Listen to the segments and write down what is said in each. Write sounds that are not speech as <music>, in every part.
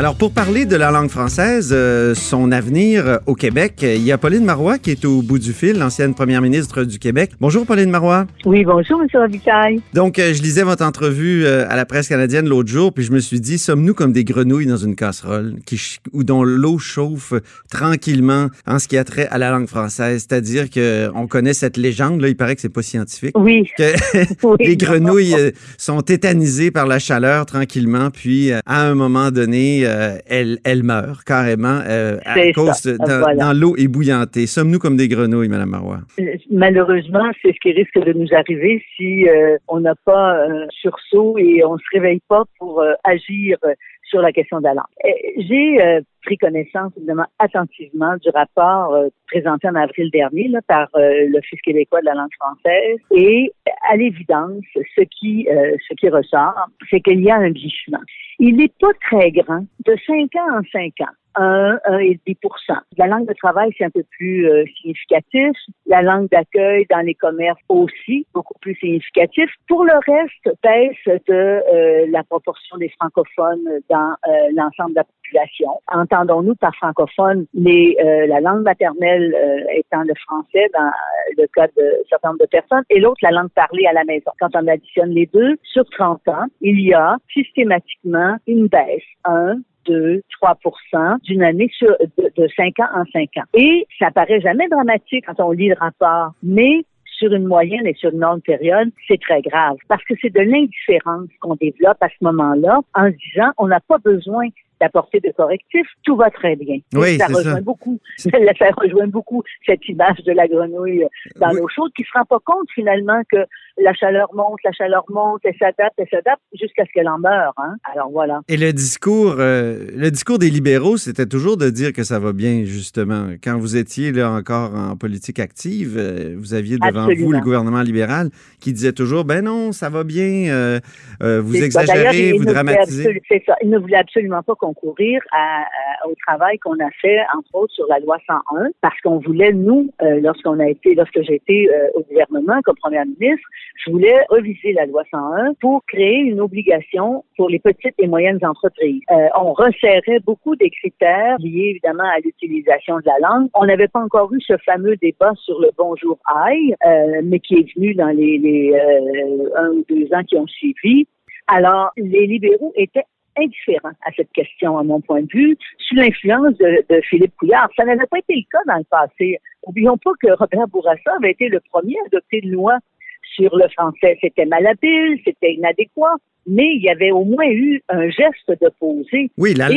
Alors, pour parler de la langue française, euh, son avenir au Québec, il y a Pauline Marois qui est au bout du fil, l'ancienne première ministre du Québec. Bonjour, Pauline Marois. Oui, bonjour, M. Robitaille. Donc, euh, je lisais votre entrevue euh, à la presse canadienne l'autre jour, puis je me suis dit, sommes-nous comme des grenouilles dans une casserole qui, ou dont l'eau chauffe tranquillement en ce qui a trait à la langue française? C'est-à-dire qu'on connaît cette légende, là, il paraît que c'est pas scientifique. Oui. Que <laughs> les grenouilles sont tétanisées par la chaleur tranquillement, puis à un moment donné, euh, elle, elle meurt carrément euh, à cause ça. de, dans, Voilà. dans l'eau ébouillantée. Sommes-nous comme des grenouilles, Madame Marois? Malheureusement, c'est ce qui risque de nous arriver si euh, on n'a pas un sursaut et on se réveille pas pour euh, agir euh, sur la question de la langue. Euh, J'ai euh, pris connaissance, évidemment, attentivement du rapport euh, présenté en avril dernier là, par euh, l'Office québécois de la langue française. Et à l'évidence, ce qui, euh, ce qui ressort, c'est qu'il y a un glissement. Il n'est pas très grand, de 5 ans en 5 ans. 1, 1,5 La langue de travail, c'est un peu plus euh, significatif. La langue d'accueil dans les commerces aussi, beaucoup plus significatif. Pour le reste, baisse de euh, la proportion des francophones dans euh, l'ensemble de la population. Entendons-nous par francophone les, euh, la langue maternelle euh, étant le français dans le cas de certain nombre de personnes et l'autre la langue parlée à la maison. Quand on additionne les deux, sur 30 ans, il y a systématiquement une baisse. 1, 2, 3 d'une année sur, de, de 5 ans en 5 ans. Et ça paraît jamais dramatique quand on lit le rapport, mais sur une moyenne et sur une longue période, c'est très grave parce que c'est de l'indifférence qu'on développe à ce moment-là en disant on n'a pas besoin d'apporter de correctifs, tout va très bien. Oui, ça rejoint ça. beaucoup, <laughs> ça rejoint beaucoup cette image de la grenouille dans Oui. l'eau chaude qui se rend pas compte finalement que la chaleur monte, la chaleur monte, elle s'adapte, elle s'adapte jusqu'à ce qu'elle en meure. Hein? Alors voilà. Et le discours, euh, le discours des libéraux, c'était toujours de dire que ça va bien, justement. Quand vous étiez là encore en politique active, euh, vous aviez devant vous le gouvernement libéral qui disait toujours, ben non, ça va bien, euh, vous exagérez, vous dramatisez. C'est ça. Il ne voulait absolument pas concourir à- à- au travail qu'on a fait, entre autres, sur la loi 101, parce qu'on voulait, nous, lorsqu'on a été, lorsque j'ai été au gouvernement comme première ministre, je voulais reviser la loi 101 pour créer une obligation pour les petites et moyennes entreprises. Euh, on resserrait beaucoup des critères liés évidemment à l'utilisation de la langue. On n'avait pas encore eu ce fameux débat sur le bonjour aïe, euh, mais qui est venu dans les, les euh, un ou deux ans qui ont suivi. Alors, les libéraux étaient indifférents à cette question, à mon point de vue, sous l'influence de, de Philippe Couillard. Ça n'avait pas été le cas dans le passé. Oublions pas que Robert Bourassa avait été le premier à adopter une loi sur le français. C'était malhabile, c'était inadéquat, mais il y avait au moins eu un geste de poser. Oui, la,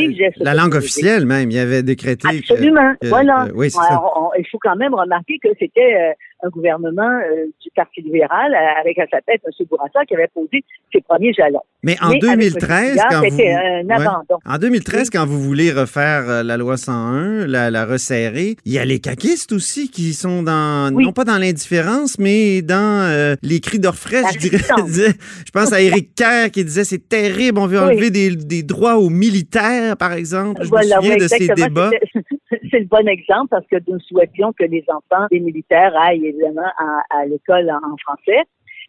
langue officielle même, il y avait décrété. Absolument, que- voilà. que- oui, c'est Ouais, ça. on- on- il faut quand même remarquer que c'était euh, un gouvernement euh, du Parti libéral euh, avec à sa tête M. Bourassa qui avait posé ses premiers jalons. Mais en Mais avec M. 2013, Couillard, quand vous... Ouais. En 2013, Oui. quand vous voulez refaire euh, la loi 101, la, la resserrer, il y a les caquistes aussi qui sont dans, Oui. non pas dans l'indifférence, mais dans euh, les cris d'orfraie, je dirais. <laughs> je pense à Éric Kerr qui disait c'est terrible, on veut Oui. enlever des, des droits aux militaires, par exemple. Je Voilà, me souviens oui, de ces exactement. débats. C'était- <laughs> C'est le bon exemple parce que nous souhaitions que les enfants des militaires aillent évidemment à, l'école en, français.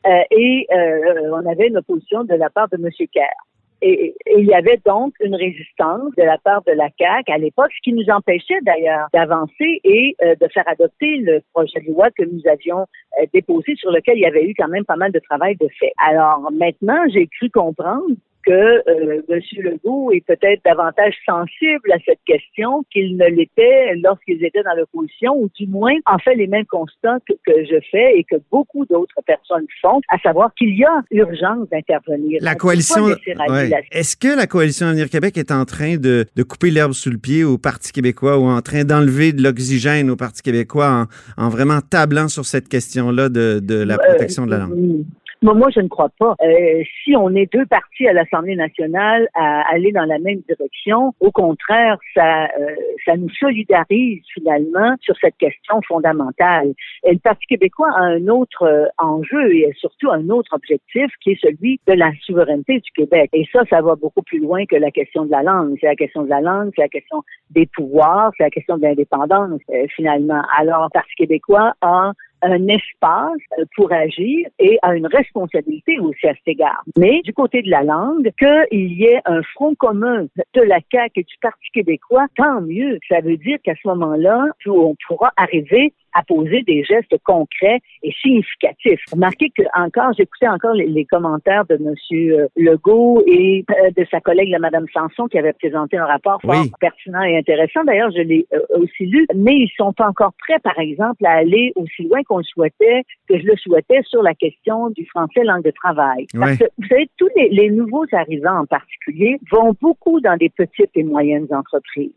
Euh, et euh, on avait une opposition de la part de M. Kerr. Et, il y avait donc une résistance de la part de la CAQ à l'époque, ce qui nous empêchait d'ailleurs d'avancer et euh, de faire adopter le projet de loi que nous avions déposé, sur lequel il y avait eu quand même pas mal de travail de fait. Alors maintenant, j'ai cru comprendre que euh, M. Legault est peut-être davantage sensible à cette question qu'il ne l'était lorsqu'ils étaient dans l'opposition, ou du moins en fait les mêmes constats que, que je fais et que beaucoup d'autres personnes font, à savoir qu'il y a urgence d'intervenir. La coalition. ouais. la- Est-ce que la coalition Avenir Québec est en train de, de couper l'herbe sous le pied au Parti québécois ou en train d'enlever de l'oxygène au Parti québécois en, en vraiment tablant sur cette question-là de, de la protection de la langue? Euh, moi, je ne crois pas. Euh, si on est deux partis à l'Assemblée nationale à aller dans la même direction, au contraire, ça, euh, ça nous solidarise finalement sur cette question fondamentale. Et le Parti québécois a un autre euh, enjeu et surtout un autre objectif qui est celui de la souveraineté du Québec. Et ça, ça va beaucoup plus loin que la question de la langue. C'est la question de la langue, c'est la question des pouvoirs, c'est la question de l'indépendance finalement. Alors, le Parti québécois a un espace euh, pour agir et a une responsabilité aussi à cet égard. Mais du côté de la langue, qu'il y ait un front commun de la CAQ et du Parti québécois, tant mieux. Ça veut dire qu'à ce moment-là, on pourra arriver à poser des gestes concrets et significatifs. Remarquez que encore, j'écoutais encore les, commentaires de M. Euh, Legault et euh, de sa collègue, la Mme Sanson, qui avait présenté un rapport fort pertinent et intéressant. D'ailleurs, je l'ai euh, aussi lu, mais ils sont pas encore prêts, par exemple, à aller aussi loin qu'on le souhaitait, que je le souhaitais sur la question du français langue de travail. Parce que, vous savez, tous les, les nouveaux arrivants en particulier vont beaucoup dans des petites et moyennes entreprises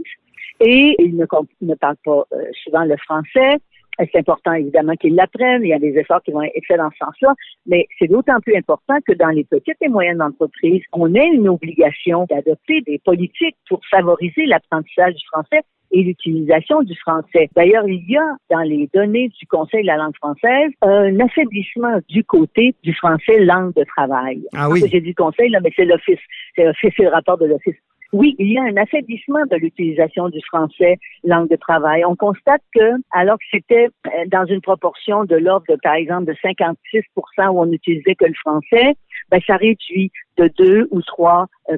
et ils ne, ne parlent pas souvent le français. C'est important, évidemment, qu'ils l'apprennent? Il y a des efforts qui vont être faits dans ce sens-là. Mais c'est d'autant plus important que dans les petites et moyennes entreprises, on a une obligation d'adopter des politiques pour favoriser l'apprentissage du français et l'utilisation du français. D'ailleurs, il y a dans les données du Conseil de la langue française un affaiblissement du côté du français langue de travail. Ah oui. J'ai dit Conseil, là, mais c'est l'Office. C'est l'Office, c'est le rapport de l'Office. Oui, il y a un affaiblissement de l'utilisation du français langue de travail. On constate que, alors que c'était euh, dans une proportion de l'ordre, par exemple, de 56% où on n'utilisait que le français, ben, ça réduit de 2 ou 3 euh,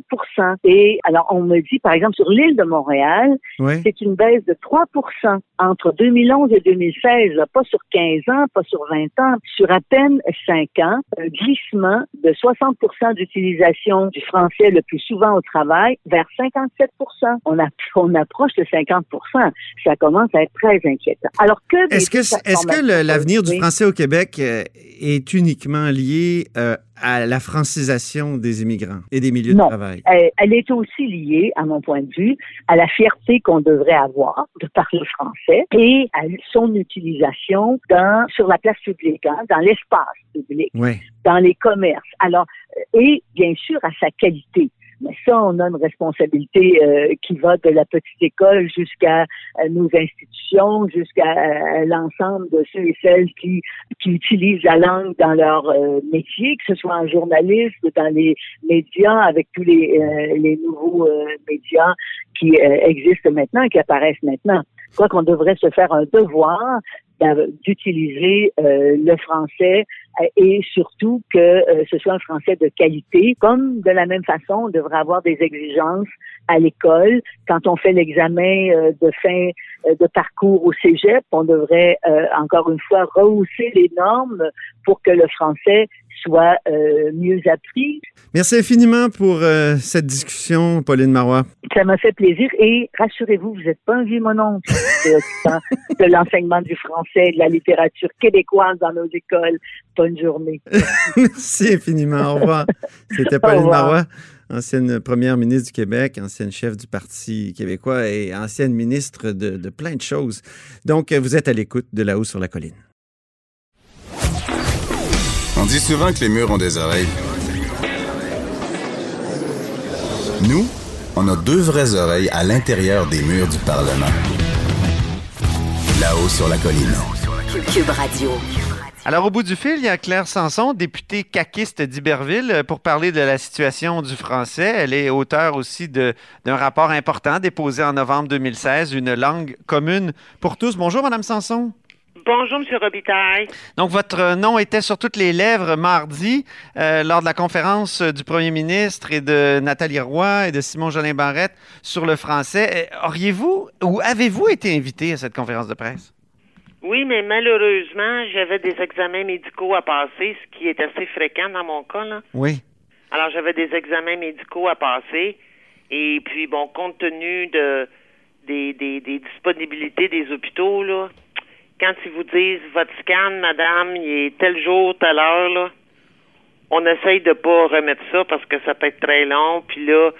Et alors, on me dit, par exemple, sur l'île de Montréal, c'est une baisse de 3% entre 2011 et 2016, pas sur 15 ans, pas sur 20 ans, sur à peine 5 ans, un glissement de 60 d'utilisation du français le plus souvent au travail vers 57 on, a, on approche de 50% Ça commence à être très inquiétant. Alors que... Est-ce que, est-ce que l'avenir du français au Québec euh, est uniquement lié euh, à la francisation des immigrants et des milieux de travail? Elle, elle est aussi liée, à mon point de vue, à la fierté qu'on devrait avoir de parler français et à son utilisation dans, sur la place publique, hein, dans l'espace public, dans les commerces. Alors, et bien sûr à sa qualité. Mais ça, on a une responsabilité euh, qui va de la petite école jusqu'à euh, nos institutions, jusqu'à euh, l'ensemble de ceux et celles qui, qui utilisent la langue dans leur métier, que ce soit en journalisme, dans les médias, avec tous les, les nouveaux médias qui existent maintenant qui apparaissent maintenant. Je crois qu'on devrait se faire un devoir d'utiliser euh, le français euh, et surtout que euh, ce soit un français de qualité. Comme de la même façon, on devrait avoir des exigences à l'école. Quand on fait l'examen de fin de parcours au cégep, on devrait encore une fois rehausser les normes pour que le français soit euh, mieux appris. Merci infiniment pour euh, cette discussion, Pauline Marois. Ça m'a fait plaisir et rassurez-vous, vous n'êtes pas un vieux mononcle <laughs> de l'enseignement du français, de la littérature québécoise dans nos écoles. Bonne journée. <laughs> Merci infiniment. Au revoir. C'était <laughs> Pauline Marois ancienne première ministre du Québec, ancienne chef du Parti québécois et ancienne ministre de, de plein de choses. Donc, vous êtes à l'écoute de là-haut sur la colline. On dit souvent que les murs ont des oreilles. Nous, on a deux vraies oreilles à l'intérieur des murs du Parlement. Là-haut sur la colline. Cube Radio. Alors, au bout du fil, il y a Claire Sanson, députée caquiste d'Iberville, pour parler de la situation du français. Elle est auteure aussi d'un rapport important déposé en novembre 2016, Une langue commune pour tous. Bonjour, Madame Sanson. Bonjour, M. Robitaille. Donc, votre nom était sur toutes les lèvres mardi euh, lors de la conférence du premier ministre et de Nathalie Roy et de Simon Jolin Barrette sur le français. Euh, auriez-vous ou avez-vous été invité à cette conférence de presse? Oui, mais malheureusement, j'avais des examens médicaux à passer, ce qui est assez fréquent dans mon cas. Là. Oui. Alors, j'avais des examens médicaux à passer. Et puis, bon, compte tenu de des, des, des disponibilités des hôpitaux, là, quand ils vous disent votre scan, madame, il est tel jour, telle heure, là, on essaye de pas remettre ça parce que ça peut être très long. Puis là,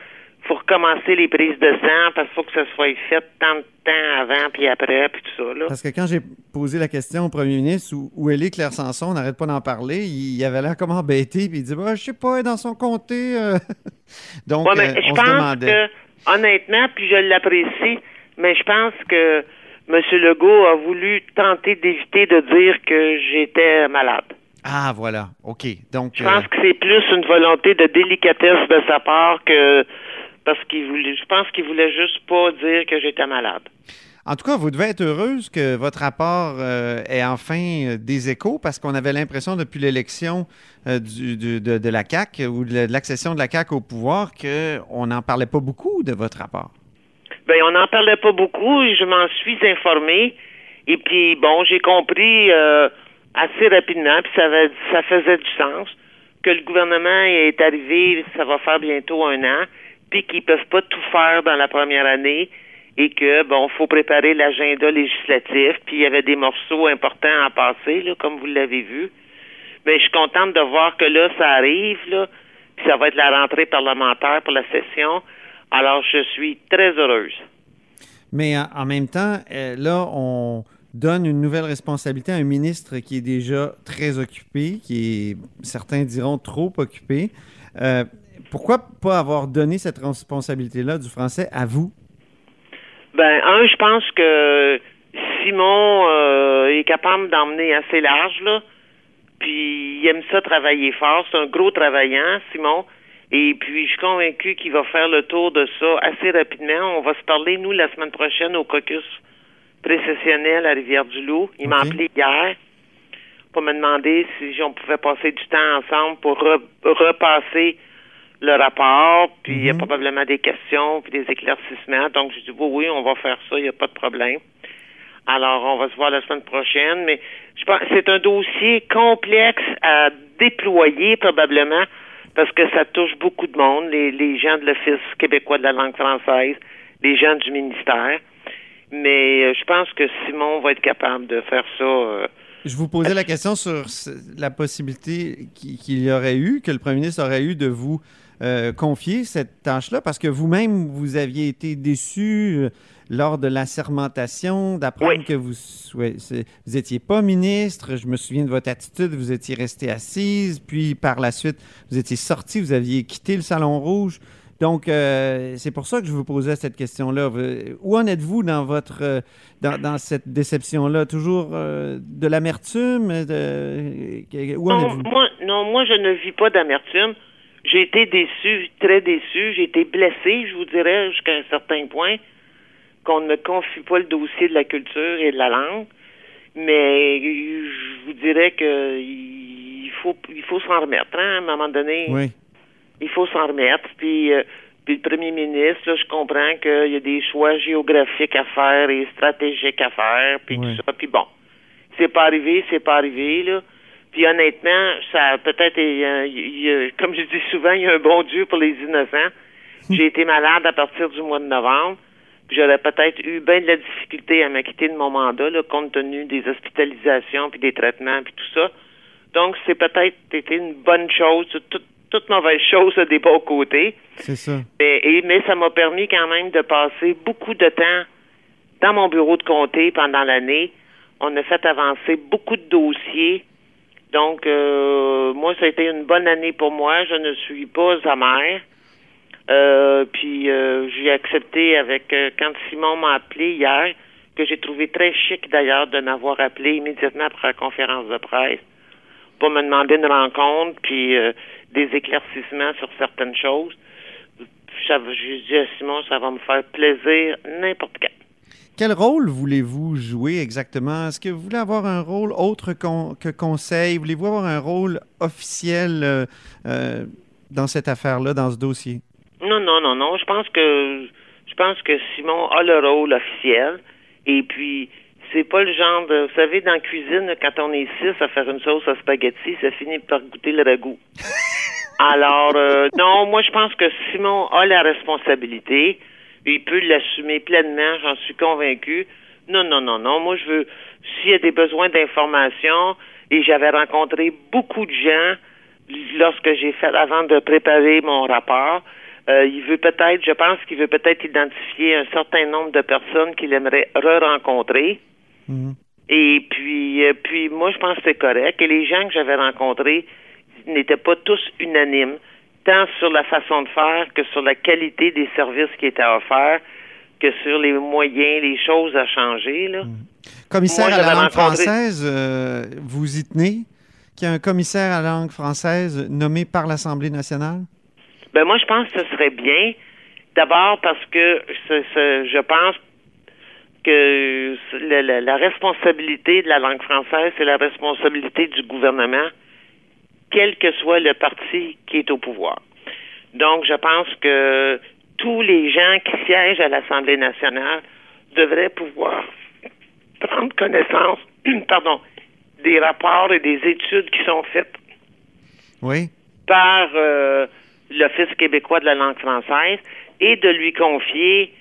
faut recommencer les prises de sang parce qu'il faut que ça soit fait tant de temps avant puis après puis tout ça. Là. Parce que quand j'ai posé la question au premier ministre où, où elle est Claire Sanson, on n'arrête pas d'en parler, il, avait l'air comme embêté puis il dit bah, je sais pas, dans son comté. euh. <laughs> Donc Ouais, mais euh, je on se pense demandait. que, honnêtement, puis je l'apprécie, mais je pense que M. Legault a voulu tenter d'éviter de dire que j'étais malade. Ah voilà, ok. Donc Je euh, pense que c'est plus une volonté de délicatesse de sa part que parce qu'il voulait. Je pense qu'il voulait juste pas dire que j'étais malade. En tout cas, vous devez être heureuse que votre rapport euh, ait enfin euh, des échos parce qu'on avait l'impression depuis l'élection euh, du- du- de, de la CAQ ou de de l'accession de la CAQ au pouvoir qu'on n'en parlait pas beaucoup de votre rapport. Ben, on n'en parlait pas beaucoup. Je m'en suis informée. Et puis, bon, j'ai compris euh, assez rapidement, puis ça, avait- ça faisait du sens, que le gouvernement est arrivé, ça va faire bientôt un an, puis qu'ils peuvent pas tout faire dans la première année et que, bon, faut préparer l'agenda législatif, puis il y avait des morceaux importants à passer, là, comme vous l'avez vu. Mais je suis contente de voir que là, ça arrive, là, puis ça va être la rentrée parlementaire pour la session. Alors, je suis très heureuse. Mais en, en même temps, euh, là, on donne une nouvelle responsabilité à un ministre qui est déjà très occupé, qui est, certains diront, trop occupé. Euh, pourquoi pas avoir donné cette responsabilité-là du français à vous? Ben, un, je pense que Simon euh, est capable d'emmener assez large, là. Puis il aime ça travailler fort. C'est un gros travaillant, Simon. Et puis je suis convaincu qu'il va faire le tour de ça assez rapidement. On va se parler, nous, la semaine prochaine au caucus précessionnel à Rivière-du-Loup. Il m'a appelé hier pour me demander si on pouvait passer du temps ensemble pour re- repasser le rapport, puis il y a Mhm. probablement des questions, puis des éclaircissements. Donc, je dis, oui, oui, on va faire ça, il n'y a pas de problème. Alors, on va se voir la semaine prochaine, mais je pense c'est un dossier complexe à déployer probablement parce que ça touche beaucoup de monde, les, les gens de l'Office québécois de la langue française, les gens du ministère. Mais euh, je pense que Simon va être capable de faire ça. euh, Je vous posais la question sur la possibilité qui- qu'il y aurait eu, que le premier ministre aurait eu de vous euh, confier cette tâche-là, parce que vous-même, vous aviez été déçu euh, lors de la sermentation d'apprendre Oui. que vous c'est- vous étiez pas ministre. Je me souviens de votre attitude, vous étiez restée assise, puis par la suite, vous étiez sorti, vous aviez quitté le Salon Rouge. Donc, euh, c'est pour ça que je vous posais cette question-là. Où en êtes-vous dans votre euh, dans, dans cette déception-là? Toujours euh, de l'amertume? En Non, moi, non, moi, je ne vis pas d'amertume. J'ai été déçu, très déçu. J'ai été blessé, je vous dirais, jusqu'à un certain point, qu'on ne confie pas le dossier de la culture et de la langue. Mais je vous dirais que il faut, il faut s'en remettre. Hein, à un moment donné, Oui. Il faut s'en remettre. Puis, euh, puis le premier ministre, là, je comprends qu'il y a des choix géographiques à faire et stratégiques à faire, puis Ouais. tout ça. Puis bon, c'est pas arrivé, c'est pas arrivé, là. Puis honnêtement, ça a peut-être, euh, il y a- comme je dis souvent, il y a un bon Dieu pour les innocents. J'ai été malade à partir du mois de novembre. Puis J'aurais peut-être eu bien de la difficulté à m'acquitter de mon mandat, là, compte tenu des hospitalisations, puis des traitements, puis tout ça. Donc, c'est peut-être été une bonne chose. Toute, toute mauvaise chose a des bons côtés. C'est ça. Et- mais ça m'a permis quand même de passer beaucoup de temps dans mon bureau de comté pendant l'année. On a fait avancer beaucoup de dossiers. Donc, euh, moi, ça a été une bonne année pour moi. Je ne suis pas amère. Euh, puis, euh, j'ai accepté avec, euh, quand Simon m'a appelé hier, que j'ai trouvé très chic d'ailleurs de m'avoir appelé immédiatement après la conférence de presse pour me demander une rencontre, puis euh, des éclaircissements sur certaines choses. J'ai dit à Simon, ça va me faire plaisir n'importe quand. Quel rôle voulez-vous jouer exactement? Est-ce que vous voulez avoir un rôle autre que conseil? Voulez-vous avoir un rôle officiel euh, euh, dans cette affaire-là, dans ce dossier? Non, non, non, non. Je pense que je pense que Simon a le rôle officiel. Et puis, c'est pas le genre de. Vous savez, dans la cuisine, quand on est six à faire une sauce à spaghetti, ça finit par goûter le ragoût. <laughs> Alors, euh, non, moi, je pense que Simon a la responsabilité. Il peut l'assumer pleinement, j'en suis convaincu. Non, non, non, non. Moi, je veux. S'il y a des besoins d'information, et j'avais rencontré beaucoup de gens lorsque j'ai fait, avant de préparer mon rapport, Euh, il veut peut-être, je pense qu'il veut peut-être identifier un certain nombre de personnes qu'il aimerait re-rencontrer. Mhm. Et puis, euh, puis moi, je pense que c'est correct. Et les gens que j'avais rencontrés n'étaient pas tous unanimes, tant sur la façon de faire que sur la qualité des services qui étaient offerts, que sur les moyens, les choses à changer. Là. Commissaire Moi, à la langue rencontré- française, euh, vous y tenez? Qu'il y a un commissaire à la langue française nommé par l'Assemblée nationale? Ben moi, je pense que ce serait bien. D'abord parce que ce- ce- je pense que la, la- la responsabilité de la langue française, c'est la responsabilité du gouvernement, quel que soit le parti qui est au pouvoir. Donc, je pense que tous les gens qui siègent à l'Assemblée nationale devraient pouvoir <laughs> prendre connaissance, <clears throat> pardon, des rapports et des études qui sont faites Oui. par euh, l'Office québécois de la langue française et de lui confier,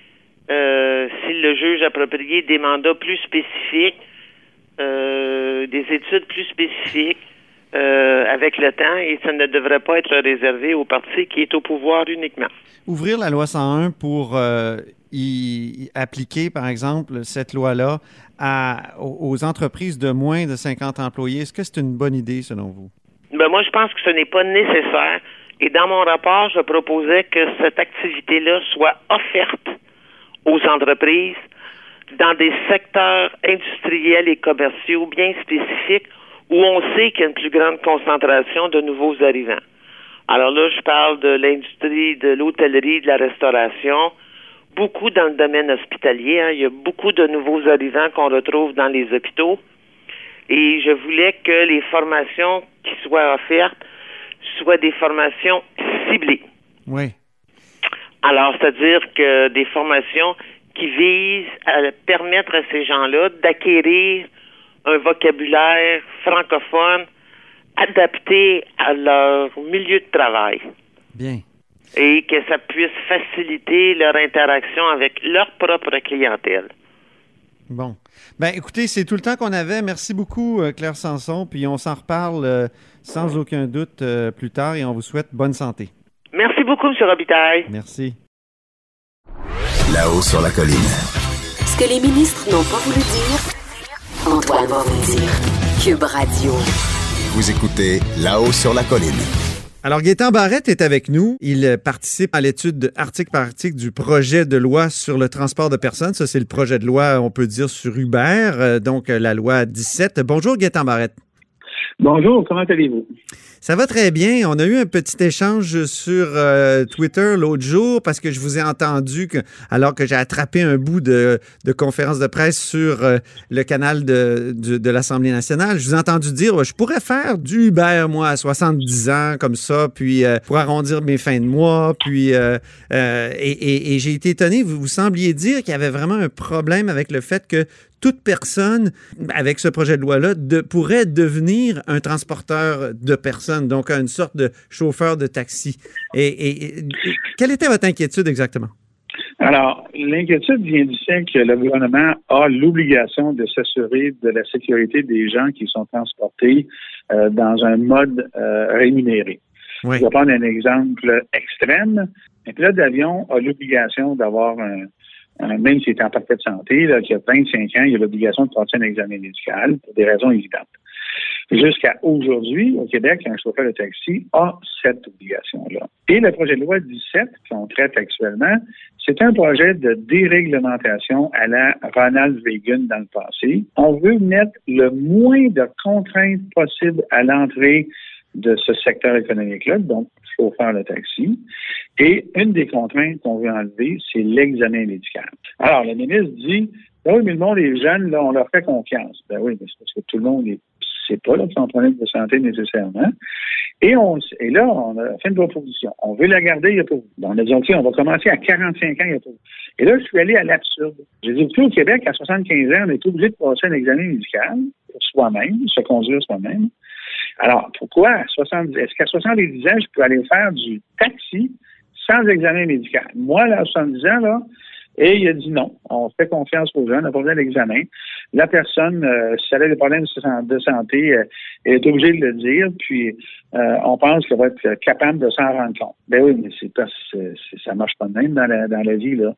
euh, s'il le juge approprié, des mandats plus spécifiques, euh, des études plus spécifiques euh, avec le temps et ça ne devrait pas être réservé au parti qui est au pouvoir uniquement. Ouvrir la loi 101 pour y, appliquer, par exemple, cette loi-là aux entreprises de moins de 50 employés, est-ce que c'est une bonne idée selon vous? Ben moi, je pense que ce n'est pas nécessaire. Et dans mon rapport, je proposais que cette activité-là soit offerte aux entreprises dans des secteurs industriels et commerciaux bien spécifiques où on sait qu'il y a une plus grande concentration de nouveaux arrivants. Alors là, je parle de l'industrie de l'hôtellerie, de la restauration, beaucoup dans le domaine hospitalier. hein. Il y a beaucoup de nouveaux arrivants qu'on retrouve dans les hôpitaux. Et je voulais que les formations qui soient offertes soient des formations ciblées. Oui. Alors, c'est-à-dire que des formations qui visent à permettre à ces gens-là d'acquérir un vocabulaire francophone adapté à leur milieu de travail Bien. et que ça puisse faciliter leur interaction avec leur propre clientèle. Bon. Ben, écoutez, c'est tout le temps qu'on avait. Merci beaucoup, euh, Claire Sanson. Puis on s'en reparle euh, sans aucun doute euh, plus tard et on vous souhaite bonne santé. Merci beaucoup, M. Robitaille. Merci. Là-haut sur la colline. Ce que les ministres n'ont pas voulu dire, Antoine va vous le dire. Cube Radio. Vous écoutez Là-haut sur la colline. Alors, Gaétan Barrette est avec nous. Il participe à l'étude de- article par article du projet de loi sur le transport de personnes. Ça, c'est le projet de loi, on peut dire, sur Uber, euh, donc euh, la loi 17. Bonjour, Gaétan Barrette. Bonjour, comment allez-vous? Ça va très bien. On a eu un petit échange sur euh, Twitter l'autre jour parce que je vous ai entendu que, alors que j'ai attrapé un bout de, conférence de presse sur euh, le canal de, l'Assemblée nationale. Je vous ai entendu dire, je pourrais faire du Uber, moi, à 70 ans, comme ça, puis euh, pour arrondir mes fins de mois. Puis, et, et- et j'ai été étonné, vous, vous sembliez dire qu'il y avait vraiment un problème avec le fait que toute personne, avec ce projet de loi-là, de- pourrait devenir un transporteur de personnes, donc une sorte de chauffeur de taxi. Et, et- et- quelle était votre inquiétude exactement? Alors, l'inquiétude vient du fait que le gouvernement a l'obligation de s'assurer de la sécurité des gens qui sont transportés euh, dans un mode euh, rémunéré. Oui. Je vais prendre un exemple extrême. Un pilote d'avion a l'obligation d'avoir un, un- même s'il est en parfaite santé, là, qui a 25 ans, il a l'obligation de passer un examen médical pour des raisons évidentes. Jusqu'à aujourd'hui, au Québec, un chauffeur de taxi a cette obligation-là. Et le projet de loi 17 qu'on traite actuellement, c'est un projet de déréglementation à la Ronald Reagan dans le passé. On veut mettre le moins de contraintes possibles à l'entrée de ce secteur économique-là, donc chauffeur de taxi. Et une des contraintes qu'on veut enlever, c'est l'examen médical. Alors, le ministre dit, ben oui, mais le monde est jeune, on leur fait confiance. Ben oui, parce que tout le monde est c'est pas là un problème de santé nécessairement. Et, on, et là, on a fait une proposition. On veut la garder, il n'y a pas vous. On a dit, OK, on va commencer à 45 ans, il n'y a pas vous. Et là, je suis allé à l'absurde. J'ai dit, au Québec, à 75 ans, on est obligé de passer un examen médical pour soi-même, se conduire soi-même. Alors, pourquoi à 70, est-ce qu'à 70 ans, je peux aller faire du taxi sans examen médical? Moi, là, à 70 ans, là, Et il a dit non, on fait confiance aux gens, on n'a pas besoin d'examen. La personne, euh, si elle a des problèmes de santé, euh, elle est obligée de le dire, puis euh, on pense qu'elle va être capable de s'en rendre compte. Ben oui, mais c'est pas, ça marche pas de même dans la, dans la vie, là.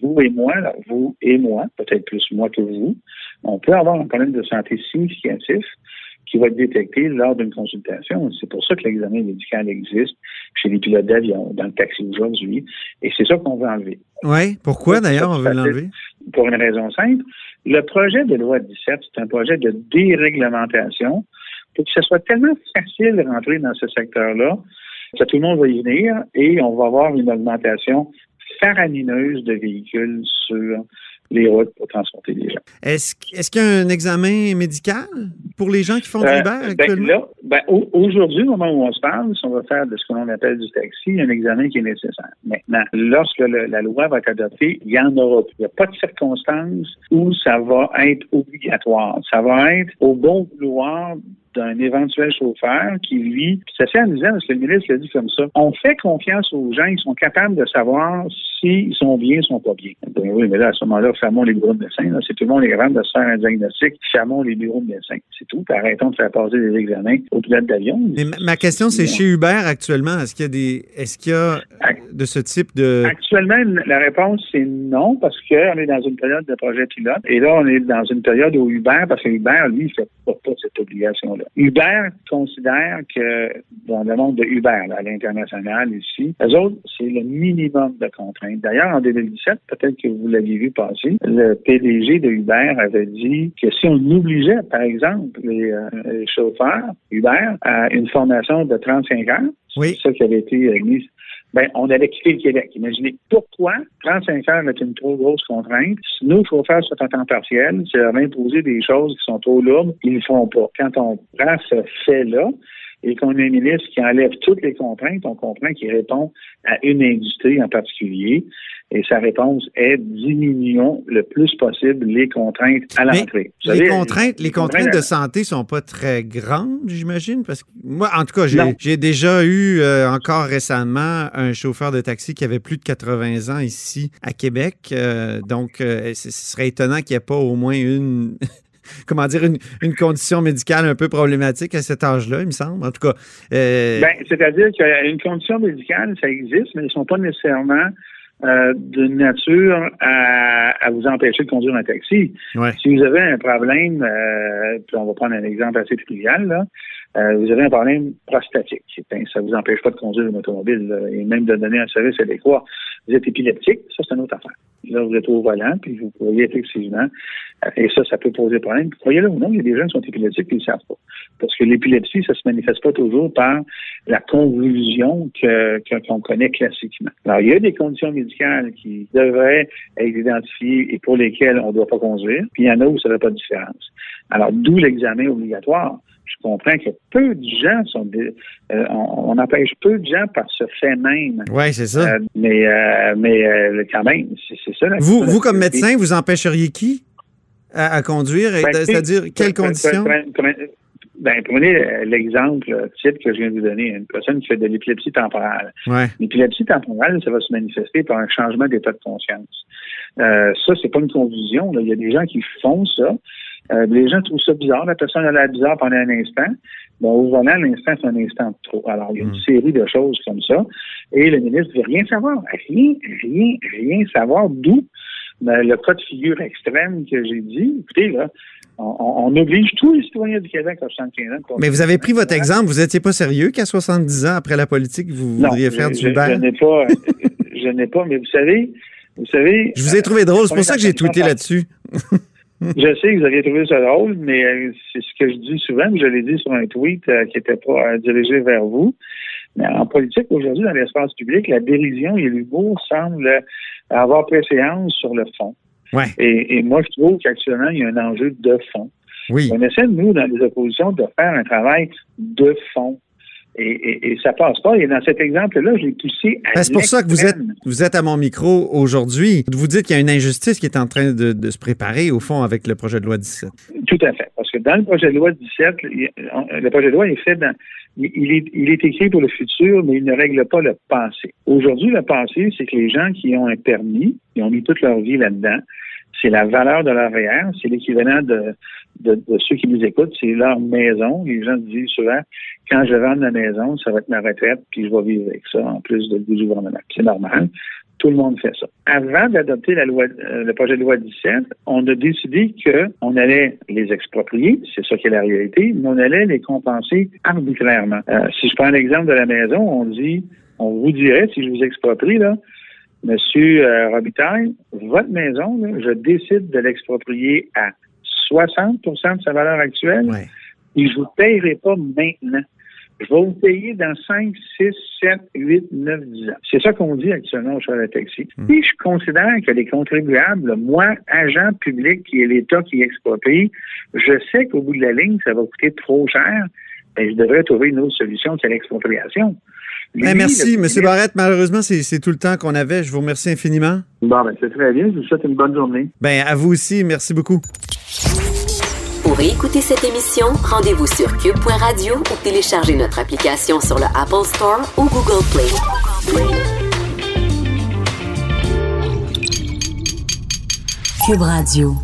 Vous et moi, là, vous et moi, peut-être plus moi que vous, on peut avoir un problème de santé significatif qui va être détecté lors d'une consultation. C'est pour ça que l'examen médical existe chez les pilotes d'avion, dans le taxi aujourd'hui, et c'est ça qu'on veut enlever. Oui, pourquoi d'ailleurs on veut l'enlever? Pour une raison simple. Le projet de loi 17, c'est un projet de déréglementation pour que ce soit tellement facile de rentrer dans ce secteur-là que tout le monde va y venir et on va avoir une augmentation faramineuse de véhicules sur les routes pour transporter les gens. Est-ce qu'il y a un examen médical pour les gens qui font du euh, Uber ben, là, ben, aujourd'hui, au moment où on se parle, si on va faire de ce qu'on appelle du taxi, un examen qui est nécessaire. Maintenant, lorsque le- la loi va être adoptée, il y en aura plus. Il n'y a pas de circonstances où ça va être obligatoire. Ça va être au bon vouloir d'un éventuel chauffeur qui, lui, puis c'est assez amusant parce que le ministre l'a dit comme ça, on fait confiance aux gens, ils sont capables de savoir s'ils sont bien, ils sont pas bien. Ben oui, mais là, à ce moment-là, fermons les bureaux de médecins. là. C'est tout le monde est capable de se faire un diagnostic, fermons les bureaux de médecins. C'est tout. Puis arrêtons de faire passer des examens au pilote d'avion. Mais ma, ma question, c'est chez Uber actuellement, est-ce qu'il y a des est-ce qu'il y a de ce type de Actuellement, la réponse, c'est non, parce qu'on est dans une période de projet pilote. Et là, on est dans une période où Uber, parce que Uber, lui, il fait pas, pas cette obligation-là. Uber considère que, dans le monde de Uber, là, à l'international ici, eux autres, c'est le minimum de contraintes. D'ailleurs, en 2017, peut-être que vous l'aviez vu passer, le PDG de Uber avait dit que si on obligeait, par exemple, les, euh, les chauffeurs Uber à une formation de 35 heures, Oui. c'est ça qui avait été mis ben, on allait quitter le Québec. Imaginez pourquoi 35 heures est une trop grosse contrainte. Si nos chauffeurs sont en temps partiel, c'est leur imposer des choses qui sont trop lourdes, ils ne le font pas. Quand on prend ce fait-là, et qu'on a un ministre qui enlève toutes les contraintes, on comprend qu'il répond à une industrie en particulier. Et sa réponse est diminuons le plus possible les contraintes à l'entrée. Les contraintes, les contraintes de à- santé sont pas très grandes, j'imagine, parce que moi, en tout cas, j'ai- déjà eu euh, encore récemment un chauffeur de taxi qui avait plus de 80 ans ici à Québec. Euh, donc, euh, ce ce serait étonnant qu'il n'y ait pas au moins une, <laughs> comment dire, une, une condition médicale un peu problématique à cet âge-là, il me semble. En tout cas, euh, Ben, c'est-à-dire qu'une condition médicale, ça existe, mais ils ne sont pas nécessairement euh, de nature à, à vous empêcher de conduire un taxi. ouais. Si vous avez un problème, euh, puis on va prendre un exemple assez trivial, là, euh, vous avez un problème prostatique. Ça vous empêche pas de conduire une automobile là, et même de donner un service adéquat. Vous êtes épileptique, ça c'est une autre affaire. Là, vous êtes au volant, puis vous pourriez effectivement, et ça, ça peut poser problème. Croyez-le ou non, il y a des gens qui sont épileptiques et ils ne savent pas. Parce que l'épilepsie, ça se manifeste pas toujours par la convulsion que, qu'on connaît classiquement. Alors, il y a des conditions médicales qui devraient être identifiées et pour lesquelles on ne doit pas conduire, puis il y en a où ça ne fait pas de différence. Alors, d'où l'examen obligatoire. Je comprends que peu de gens sont... euh, on, on empêche peu de gens par ce fait même. Ouais, c'est ça. Euh, mais euh, mais euh, quand même, c'est ça. la- vous, vous, comme médecin, vous empêcheriez qui à, à conduire? Ben, C'est-à-dire, quelles conditions? pre- pre- Ben, prenez euh, l'exemple euh, type que je viens de vous donner. Une personne qui fait de l'épilepsie temporale. Ouais. L'épilepsie temporale, ça va se manifester par un changement d'état de conscience. Euh, ça, c'est pas une confusion. Il y a des gens qui font ça. Euh, les gens trouvent ça bizarre. La personne a l'air bizarre pendant un instant. Bon, au volant, l'instant, c'est un instant de trop. Alors, il y a une Mm. série de choses comme ça. Et le ministre ne veut rien savoir. Rien, rien, rien savoir. D'où ben, le cas de figure extrême que j'ai dit. Écoutez, là, on, oblige tous les citoyens du Québec à 75 ans. Mais vous avez pris votre exemple. Vous n'étiez pas sérieux qu'à 70 ans, après la politique, vous Non, voudriez faire je, du je- Uber? je n'ai pas, je n'ai pas, mais vous savez, vous savez. Je vous ai trouvé drôle. C'est pour ça que j'ai tweeté là là-dessus. <laughs> <laughs> Je sais que vous avez trouvé ça drôle, mais euh, c'est ce que je dis souvent, mais je l'ai dit sur un tweet euh, qui n'était pas euh, dirigé vers vous. Mais en politique, aujourd'hui, dans l'espace public, la dérision et l'humour semblent avoir préséance sur le fond. Ouais. Et, et moi, je trouve qu'actuellement, il y a un enjeu de fond. Oui. On essaie, nous, dans les oppositions, de faire un travail de fond. Et, et, et, ça passe pas. Et dans cet exemple-là, je l'ai poussé à ben, C'est pour ça que vous êtes, vous êtes à mon micro aujourd'hui. Vous dites qu'il y a une injustice qui est en train de, de, se préparer, au fond, avec le projet de loi 17. Tout à fait. Parce que dans le projet de loi 17, le projet de loi est fait dans, il est, il est écrit pour le futur, mais il ne règle pas le passé. Aujourd'hui, le passé, c'est que les gens qui ont un permis, ils ont mis toute leur vie là-dedans, c'est la valeur de leur REER, c'est l'équivalent de, de, de, ceux qui nous écoutent, c'est leur maison. Les gens disent souvent, quand je vends ma maison, ça va être ma retraite, puis je vais vivre avec ça, en plus de, du gouvernement. C'est normal. Tout le monde fait ça. Avant d'adopter la loi, euh, le projet de loi 17, on a décidé qu'on allait les exproprier, c'est ça qui est la réalité, mais on allait les compenser arbitrairement. Euh, si je prends l'exemple de la maison, on dit, on vous dirait, si je vous exproprie, là, Monsieur euh, Robitaille, votre maison, là, je décide de l'exproprier à 60% de sa valeur actuelle Ouais. et je vous payerai pas maintenant. Je vais vous payer dans 5, 6, 7, 8, 9, 10 ans. C'est ça qu'on dit actuellement au cheval de taxi. Et je considère que les contribuables, moi, agent public qui est l'État qui exproprie, je sais qu'au bout de la ligne, ça va coûter trop cher. Ben, je devrais trouver une autre solution que l'expropriation. Lui, Ben, merci, M. Barrette. Malheureusement, c'est c'est tout le temps qu'on avait. Je vous remercie infiniment. Bon, ben, c'est très bien. Je vous souhaite une bonne journée. Ben, à vous aussi. Merci beaucoup. Pour écouter cette émission, rendez-vous sur cube.radio ou téléchargez notre application sur le Apple Store ou Google Play. Cube Radio.